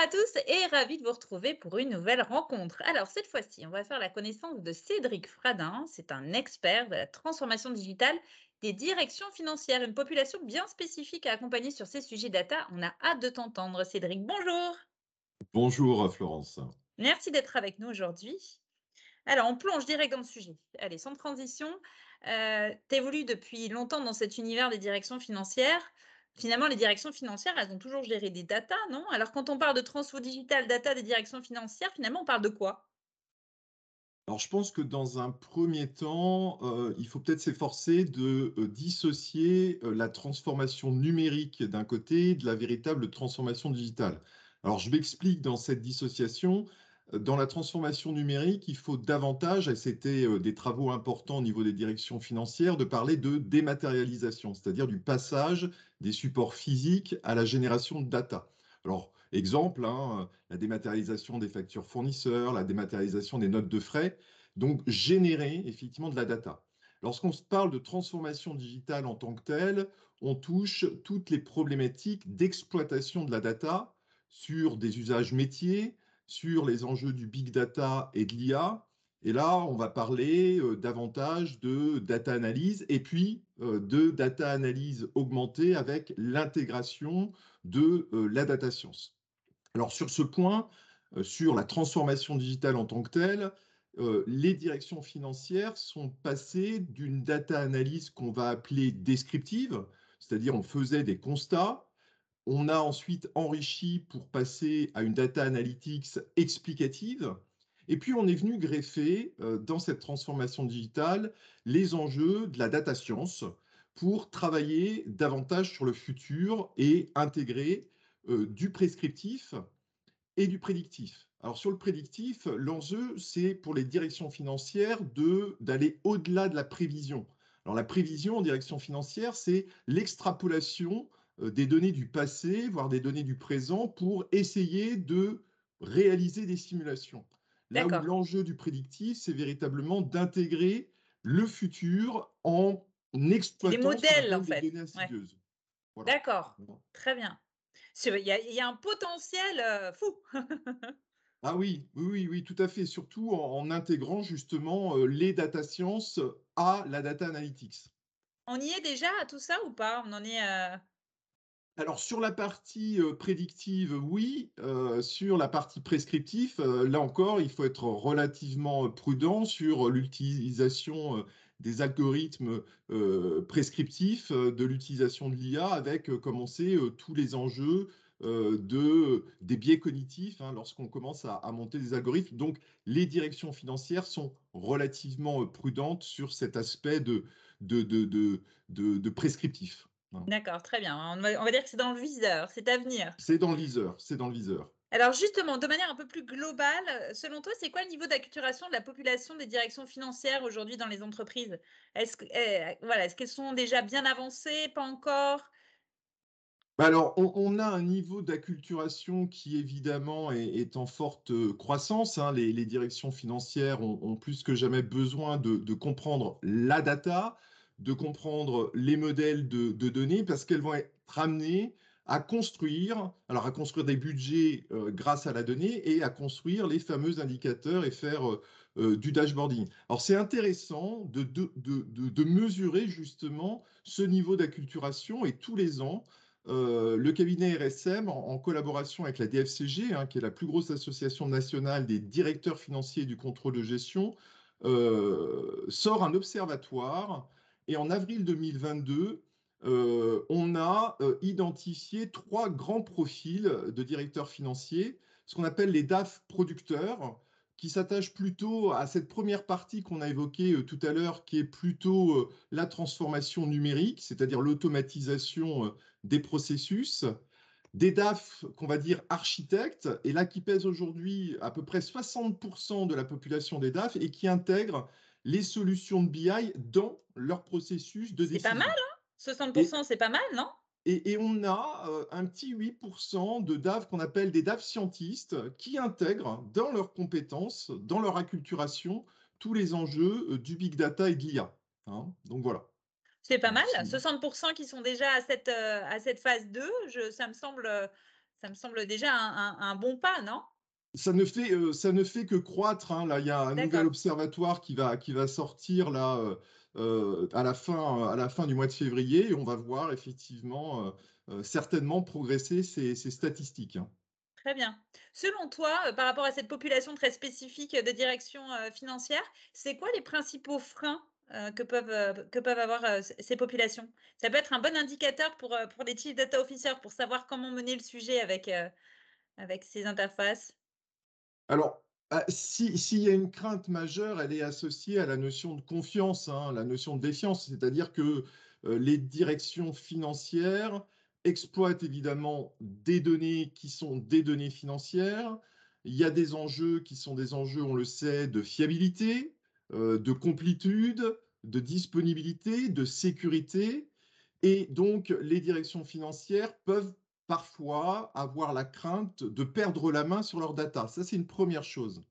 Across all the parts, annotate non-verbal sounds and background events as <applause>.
à tous et ravi de vous retrouver pour une nouvelle rencontre. Alors cette fois-ci, on va faire la connaissance de Cédric Fradin. C'est un expert de la transformation digitale des directions financières, une population bien spécifique à accompagner sur ces sujets data. On a hâte de t'entendre, Cédric. Bonjour. Bonjour Florence. Merci d'être avec nous aujourd'hui. Alors, on plonge direct dans le sujet. Allez, sans transition, euh, tu évolues depuis longtemps dans cet univers des directions financières finalement, les directions financières, elles ont toujours géré des data, non? Alors, quand on parle de transfo digital data des directions financières, finalement, on parle de quoi? Alors, je pense que dans un premier temps, euh, il faut peut-être s'efforcer de euh, dissocier euh, la transformation numérique d'un côté de la véritable transformation digitale. Alors, je m'explique dans cette dissociation. Dans la transformation numérique, il faut davantage, et c'était euh, des travaux importants au niveau des directions financières, de parler de dématérialisation, c'est-à-dire du passage des supports physiques à la génération de data. Alors, exemple, hein, la dématérialisation des factures fournisseurs, la dématérialisation des notes de frais, donc générer effectivement de la data. Lorsqu'on parle de transformation digitale en tant que telle, on touche toutes les problématiques d'exploitation de la data sur des usages métiers, sur les enjeux du big data et de l'IA. Et là, on va parler euh, davantage de data analyse et puis euh, de data analyse augmentée avec l'intégration de euh, la data science. Alors sur ce point, sur la transformation digitale en tant que telle, les directions financières sont passées d'une data analyse qu'on va appeler descriptive, c'est-à-dire on faisait des constats, on a ensuite enrichi pour passer à une data analytics explicative. Et puis, on est venu greffer euh, dans cette transformation digitale les enjeux de la data science pour travailler davantage sur le futur et intégrer euh, du prescriptif et du prédictif. Alors sur le prédictif, l'enjeu, c'est pour les directions financières d'aller au-delà de la prévision. Alors la prévision en direction financière, c'est l'extrapolation des données du passé, voire des données du présent, pour essayer de réaliser des simulations. Là où l'enjeu du prédictif, c'est véritablement d'intégrer le futur en exploitant les modèles, en fait. D'accord, très bien. Il y, a un potentiel euh, fou. <laughs> ah oui, oui, oui, tout à fait. Surtout en, intégrant justement euh, les data sciences à la data analytics. On y est déjà à tout ça ou pas? On en est alors sur la partie prédictive, oui. sur la partie prescriptive, là encore, il faut être relativement prudent sur l'utilisation des algorithmes prescriptifs, de l'utilisation de l'IA, avec, comme on sait, tous les enjeux de, des biais cognitifs hein, lorsqu'on commence à, monter des algorithmes. Donc les directions financières sont relativement prudentes sur cet aspect de prescriptif. D'accord, très bien. On va, dire que c'est dans le viseur, c'est à venir. C'est dans le viseur, c'est dans le viseur. Alors justement, de manière un peu plus globale, selon toi, c'est quoi le niveau d'acculturation de la population des directions financières aujourd'hui dans les entreprises? Est-ce eh, voilà, est qu'elles sont déjà bien avancées, pas encore? Bah alors, on, a un niveau d'acculturation qui évidemment est, en forte euh, croissance. Hein. Les, directions financières ont, plus que jamais besoin de comprendre la data, de comprendre les modèles de, données parce qu'elles vont être amenées à construire, alors à construire des budgets euh, grâce à la donnée et à construire les fameux indicateurs et faire euh, euh, du dashboarding. Alors c'est intéressant de, de, mesurer justement ce niveau d'acculturation et tous les ans, le cabinet RSM, en, collaboration avec la DFCG, hein, qui est la plus grosse association nationale des directeurs financiers du contrôle de gestion, sort un observatoire et en avril 2022, euh, on a euh, identifié trois grands profils de directeurs financiers, ce qu'on appelle les DAF producteurs, qui s'attachent plutôt à cette première partie qu'on a évoquée euh, tout à l'heure, qui est plutôt la transformation numérique, c'est-à-dire l'automatisation des processus, des DAF qu'on va dire architectes, et là qui pèsent aujourd'hui à peu près 60% de la population des DAF et qui intègrent les solutions de BI dans leur processus de décision. C'est pas mal, hein? 60%, c'est pas mal, non? et, on a euh, un petit 8% de DAV qu'on appelle des DAV scientistes qui intègrent dans leurs compétences, dans leur acculturation, tous les enjeux euh, du big data et de l'IA. Hein? Donc voilà. C'est pas mal, 60% qui sont déjà à cette, euh, à cette phase 2, je, ça me semble Ça me semble déjà un, bon pas, non? Ça ne, fait, ça ne fait que croître. Hein. Là, il y a un nouvel observatoire qui va, qui va sortir là, à, la fin, à la fin du mois de février et on va voir effectivement certainement progresser ces, ces statistiques. Hein. Très bien. Selon toi, euh, par rapport à cette population très spécifique de direction euh, financière, c'est quoi les principaux freins euh, que, peuvent, que peuvent avoir ces populations? Ça peut être un bon indicateur pour, pour les chief data officers pour savoir comment mener le sujet avec, avec ces interfaces. Alors, bah, s'il y a une crainte majeure, elle est associée à la notion de confiance, hein, la notion de défiance, c'est-à-dire que les directions financières exploite évidemment des données qui sont des données financières. Il y a des enjeux qui sont des enjeux, on le sait, de fiabilité, euh, de complétude, de disponibilité, de sécurité. Et donc, les directions financières peuvent parfois avoir la crainte de perdre la main sur leurs data. Ça, c'est une première chose.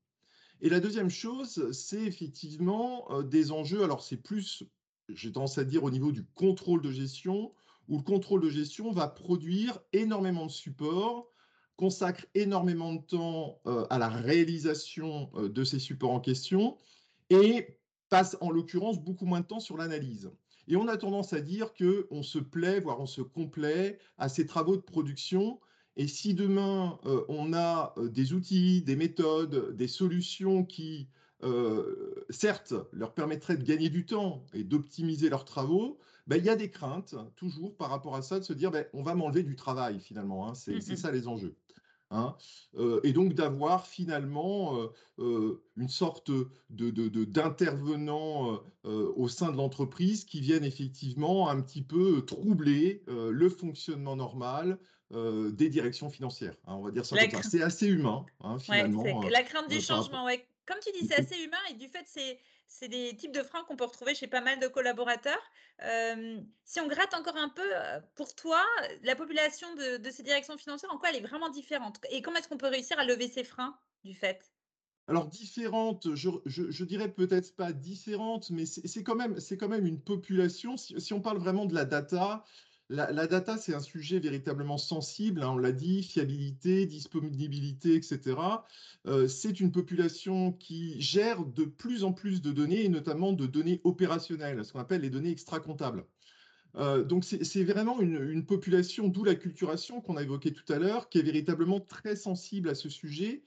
Et la deuxième chose, c'est effectivement euh, des enjeux, alors c'est plus, j'ai tendance à dire, au niveau du contrôle de gestion, où le contrôle de gestion va produire énormément de supports, consacre énormément de temps euh, à la réalisation euh, de ces supports en question et passe en l'occurrence beaucoup moins de temps sur l'analyse. Et on a tendance à dire qu'on se plaît, voire on se complaît à ces travaux de production. Et si demain, euh, on a des outils, des méthodes, des solutions qui, certes, leur permettraient de gagner du temps et d'optimiser leurs travaux, ben, il y a des craintes, toujours, par rapport à ça, de se dire, ben, on va m'enlever du travail, finalement. Hein. c'est mmh ça les enjeux. Hein. Euh, et donc d'avoir finalement euh, euh, une sorte d'intervenant au sein de l'entreprise qui viennent effectivement un petit peu troubler le fonctionnement normal des directions financières. Hein, on va dire ça C'est assez humain, finalement. la crainte du changement, ouais. Comme tu dis, c'est assez humain et du fait, c'est c'est des types de freins qu'on peut retrouver chez pas mal de collaborateurs. si on gratte encore un peu, pour toi, la population de, ces directions financières, en quoi elle est vraiment différente? Et comment est-ce qu'on peut réussir à lever ces freins du fait? Alors différente, je, je, dirais peut-être pas différente, mais c'est quand même une population, si, on parle vraiment de la data, la, data, c'est un sujet véritablement sensible, hein, on l'a dit, fiabilité, disponibilité, etc. Euh, c'est une population qui gère de plus en plus de données, et notamment de données opérationnelles, ce qu'on appelle les données extra-comptables. Euh, donc c'est vraiment une, une population, d'où la culturation qu'on a évoquée tout à l'heure, qui est véritablement très sensible à ce sujet,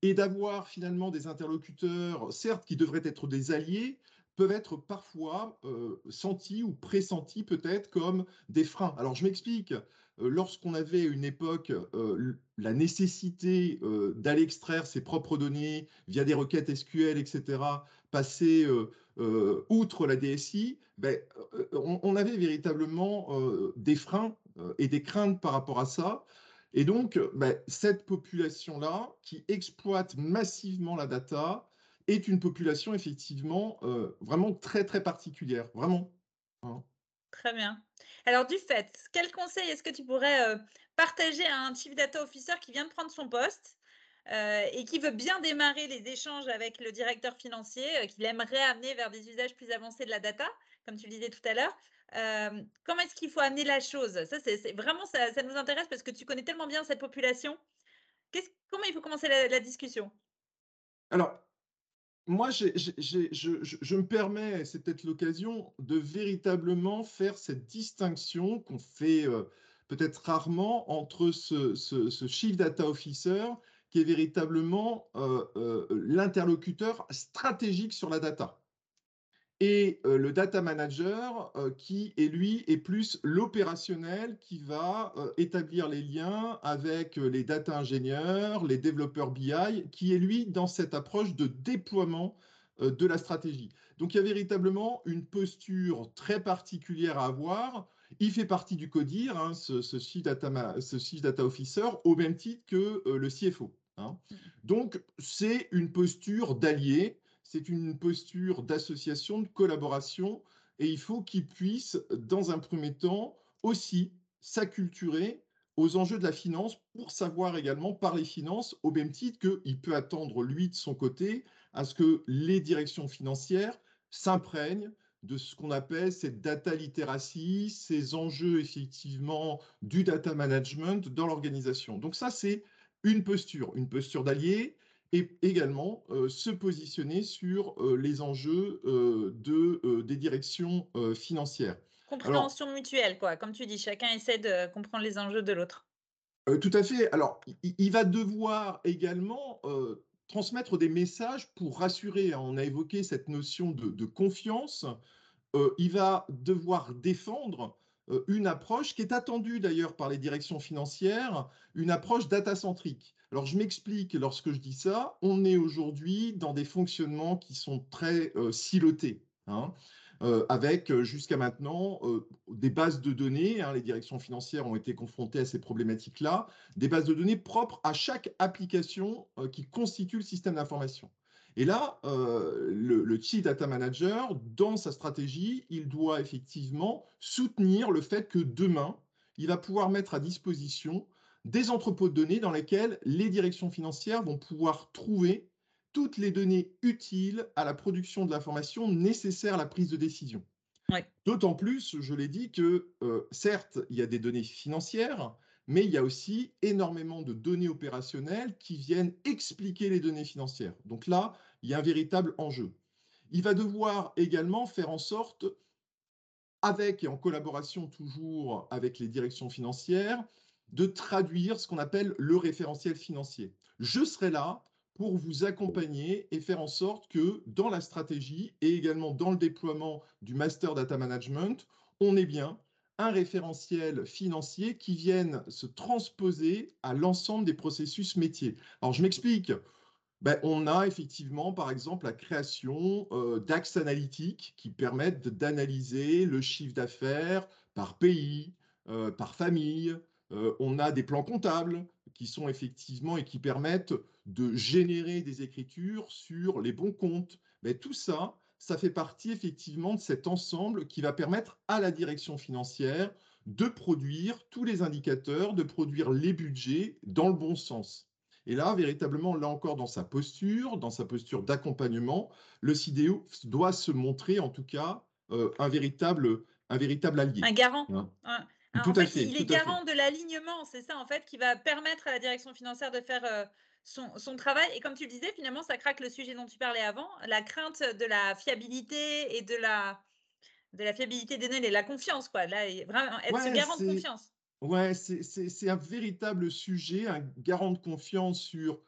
et d'avoir finalement des interlocuteurs, certes, qui devraient être des alliés, peuvent être parfois euh, sentis ou pressentis peut-être comme des freins. Alors je m'explique. Euh, lorsqu'on avait une époque euh, la nécessité d'aller extraire ses propres données via des requêtes SQL, etc., passer outre la DSI, ben, on, avait véritablement des freins et des craintes par rapport à ça. Et donc, ben, cette population-là qui exploite massivement la data, est une population effectivement euh, vraiment très très particulière, vraiment. Hein. Très bien. Alors du fait, quel conseil est-ce que tu pourrais euh, partager à un Chief Data Officer qui vient de prendre son poste euh, et qui veut bien démarrer les échanges avec le directeur financier, qu'il aimerait amener vers des usages plus avancés de la data, comme tu le disais tout à l'heure Comment est-ce qu'il faut amener la chose? Ça, c'est vraiment ça, ça, nous intéresse parce que tu connais tellement bien cette population. Comment il faut commencer la, la discussion? Alors, moi, je, me permets, c'est peut-être l'occasion, de véritablement faire cette distinction qu'on fait euh, peut-être rarement entre ce, Chief Data Officer qui est véritablement euh, euh, l'interlocuteur stratégique sur la data et le data manager qui, est lui, est plus l'opérationnel qui va établir les liens avec les data ingénieurs, les développeurs BI, qui est lui dans cette approche de déploiement de la stratégie. Donc il y a véritablement une posture très particulière à avoir. Il fait partie du CODIR, hein, ce, chief data, ce data officer, au même titre que le CFO. Hein. Mmh. Donc c'est une posture d'allié c'est une posture d'association, de collaboration, et il faut qu'il puisse, dans un premier temps, aussi s'acculturer aux enjeux de la finance pour savoir également parler finances au même titre qu'il peut attendre, lui, de son côté, à ce que les directions financières s'imprègnent de ce qu'on appelle cette data literacy, ces enjeux effectivement du data management dans l'organisation. Donc ça, c'est une posture, une posture d'allié et également euh, se positionner sur euh, les enjeux euh, de, des directions financières. Compréhension mutuelle, quoi. Comme tu dis, chacun essaie de comprendre les enjeux de l'autre. tout à fait. Alors, il, va devoir également transmettre des messages pour rassurer. On a évoqué cette notion de, confiance. il va devoir défendre une approche qui est attendue d'ailleurs par les directions financières, une approche data-centrique. Alors, je m'explique lorsque je dis ça. On est aujourd'hui dans des fonctionnements qui sont très euh, silotés. Hein, euh, avec euh, jusqu'à maintenant des bases de données, hein, les directions financières ont été confrontées à ces problématiques-là, des bases de données propres à chaque application qui constitue le système d'information. Et là, le, le, Chief Data Manager, dans sa stratégie, il doit effectivement soutenir le fait que demain, il va pouvoir mettre à disposition des entrepôts de données dans lesquels les directions financières vont pouvoir trouver toutes les données utiles à la production de l'information nécessaire à la prise de décision. D'autant plus, je l'ai dit, que euh, certes, il y a des données financières, mais il y a aussi énormément de données opérationnelles qui viennent expliquer les données financières. Donc là, il y a un véritable enjeu. Il va devoir également faire en sorte, avec et en collaboration toujours avec les directions financières, de traduire ce qu'on appelle le référentiel financier. Je serai là pour vous accompagner et faire en sorte que dans la stratégie et également dans le déploiement du Master Data Management, on ait bien un référentiel financier qui vienne se transposer à l'ensemble des processus métiers. Alors, je m'explique. Ben, on a effectivement, par exemple, la création euh, d'axes analytiques qui permettent d'analyser le chiffre d'affaires par pays, euh, par famille, euh, on a des plans comptables qui sont effectivement et qui permettent de générer des écritures sur les bons comptes. Mais tout ça, ça fait partie effectivement de cet ensemble qui va permettre à la direction financière de produire tous les indicateurs, de produire les budgets dans le bon sens. Et là, véritablement, là encore, dans sa posture, dans sa posture d'accompagnement, le CIDEO doit se montrer, en tout cas, euh, un, véritable, un véritable allié. Un garant. Hein. Tout à fait, il est garant de l'alignement, c'est ça en fait qui va permettre à la direction financière de faire euh, son, travail. Et comme tu le disais, finalement, ça craque le sujet dont tu parlais avant, la crainte de la fiabilité et de la, de la fiabilité des données, la confiance, quoi. Là, vraiment, être garant de confiance. Ouais, c'est un véritable sujet, un garant de confiance sur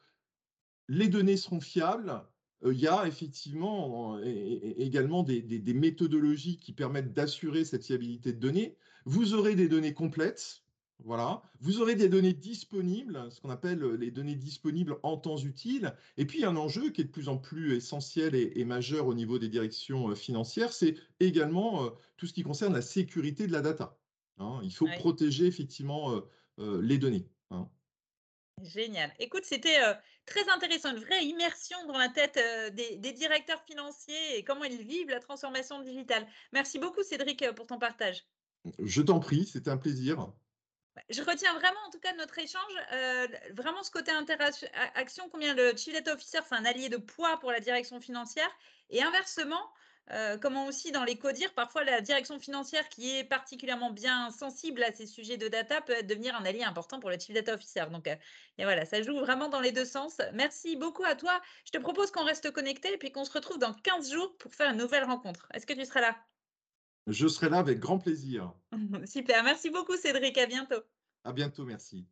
les données seront fiables, il y a effectivement également des, méthodologies qui permettent d'assurer cette fiabilité de données. Vous aurez des données complètes, voilà. Vous aurez des données disponibles, ce qu'on appelle les données disponibles en temps utile. Et puis, un enjeu qui est de plus en plus essentiel et, majeur au niveau des directions financières, c'est également tout ce qui concerne la sécurité de la data. Hein. il faut protéger effectivement les données. Hein. Génial. Écoute, c'était très intéressant, une vraie immersion dans la tête des, directeurs financiers et comment ils vivent la transformation digitale. Merci beaucoup, Cédric, pour ton partage. Je t'en prie, c'était un plaisir. Bah, je retiens vraiment, en tout cas, de notre échange, vraiment ce côté interaction, combien le Chief Data Officer, c'est un allié de poids pour la direction financière. Et inversement, euh, comment aussi dans les CODIR, parfois la direction financière qui est particulièrement bien sensible à ces sujets de data peut devenir un allié important pour le Chief Data Officer. Donc euh, et voilà, ça joue vraiment dans les deux sens. Merci beaucoup à toi. Je te propose qu'on reste connecté et puis qu'on se retrouve dans 15 jours pour faire une nouvelle rencontre. Est-ce que tu seras là? Je serai là avec grand plaisir. <laughs> Super. Merci beaucoup Cédric. À bientôt. À bientôt. Merci.